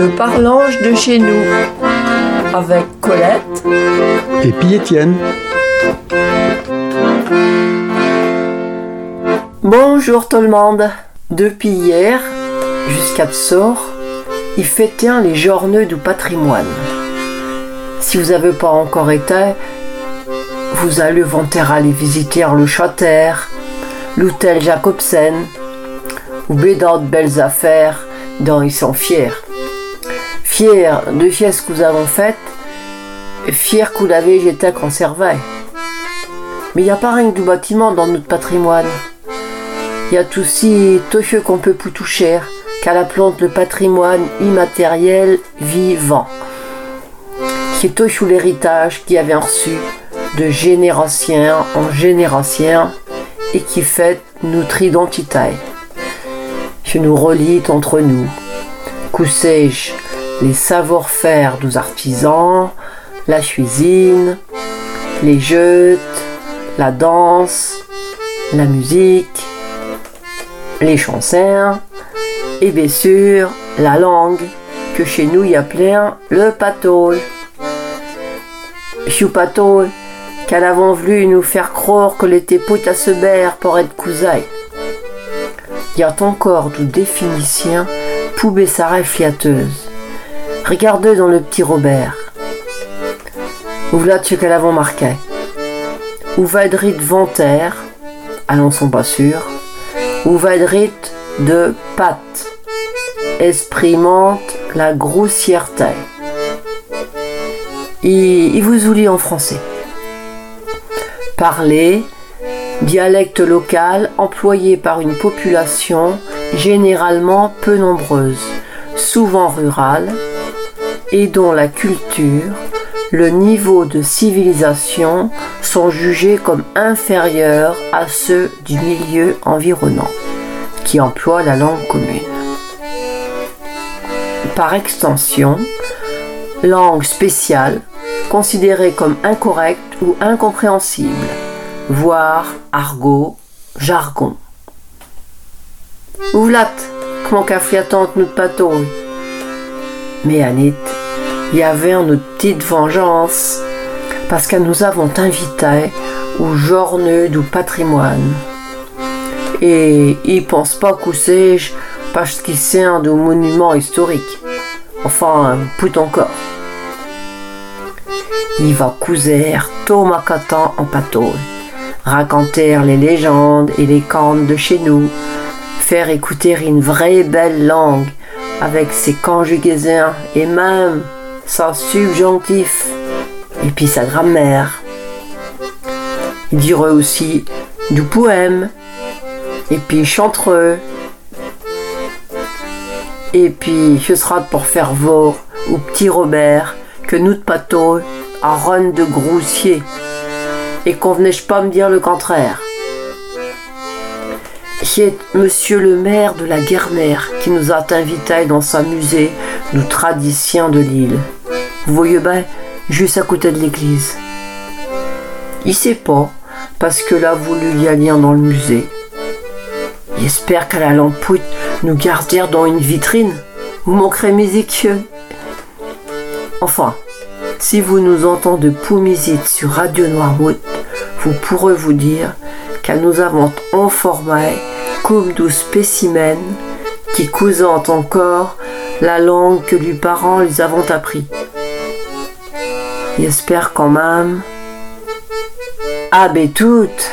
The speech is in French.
Le parlange de chez nous avec Colette et puis Étienne. Bonjour tout le monde. Depuis hier jusqu'à sort, il fêtait les journées du patrimoine. Si vous n'avez pas encore été, vous allez vanter aller visiter le château, l'hôtel Jacobsen, ou bédant de belles affaires dont ils sont fiers. Fiers de ce que vous avons fait, fiers que l'avez été conservé. Mais il n'y a pas rien que du bâtiment dans notre patrimoine. Il y a aussi tout ce qu'on peut plus toucher, qu'à la plante le patrimoine immatériel vivant, qui est tout l'héritage qui avait reçu de génération en génération et qui fait notre identité qui nous relie entre nous. Coussais-je les savoir-faire des artisans, la cuisine, les jeux, la danse, la musique, les chansons et bien sûr la langue que chez nous y plein le patol. Chou patol qu'elle avons voulu nous faire croire que l'été put à se pour être cousaille y a encore de définition poubée sa fiateuse. Regardez dans le petit Robert. Voilà ce qu'elle avons marqué. Ou vadrit ventaire, allons sont pas sûrs, ou vadrit de pâte, exprimante la grossièreté. Il, il vous oublie en français. Parler, dialecte local employé par une population généralement peu nombreuse, souvent rurale, et dont la culture, le niveau de civilisation sont jugés comme inférieurs à ceux du milieu environnant, qui emploie la langue commune. Par extension, langue spéciale considérée comme incorrecte ou incompréhensible voire argot, jargon. Ouvlat, notre patron. Mais Anit, il y avait une petite vengeance, parce que nous avons invité au journée du patrimoine. Et il pense pas qu'au sais parce qu'il sert de monument historique. Enfin, put encore. Il va couser Thomas Catan en patrouille raconter les légendes et les contes de chez nous, faire écouter une vraie belle langue avec ses conjugaisons et même sa subjonctif. Et puis sa grammaire. Il dirait aussi du poème. Et puis chantereux et puis ce sera pour faire voir au petit Robert que nous de pâteau à Ronne de Groussier. Et convenais-je pas me dire le contraire? C'est monsieur le maire de la Guermère qui nous a invités dans sa musée nous traditions de l'île. Vous voyez bien, juste à côté de l'église. Il sait pas, parce que l'a voulu y aller dans le musée. J'espère qu'à la lampoute nous gardière dans une vitrine. Vous manquerez musique. Enfin, si vous nous entendez Poumisite sur Radio Noirwood, vous pourrez vous dire que nous avons informé comme douze spécimens qui cousantent encore la langue que les parents les avons appris. J'espère quand même. Ah, ben toutes!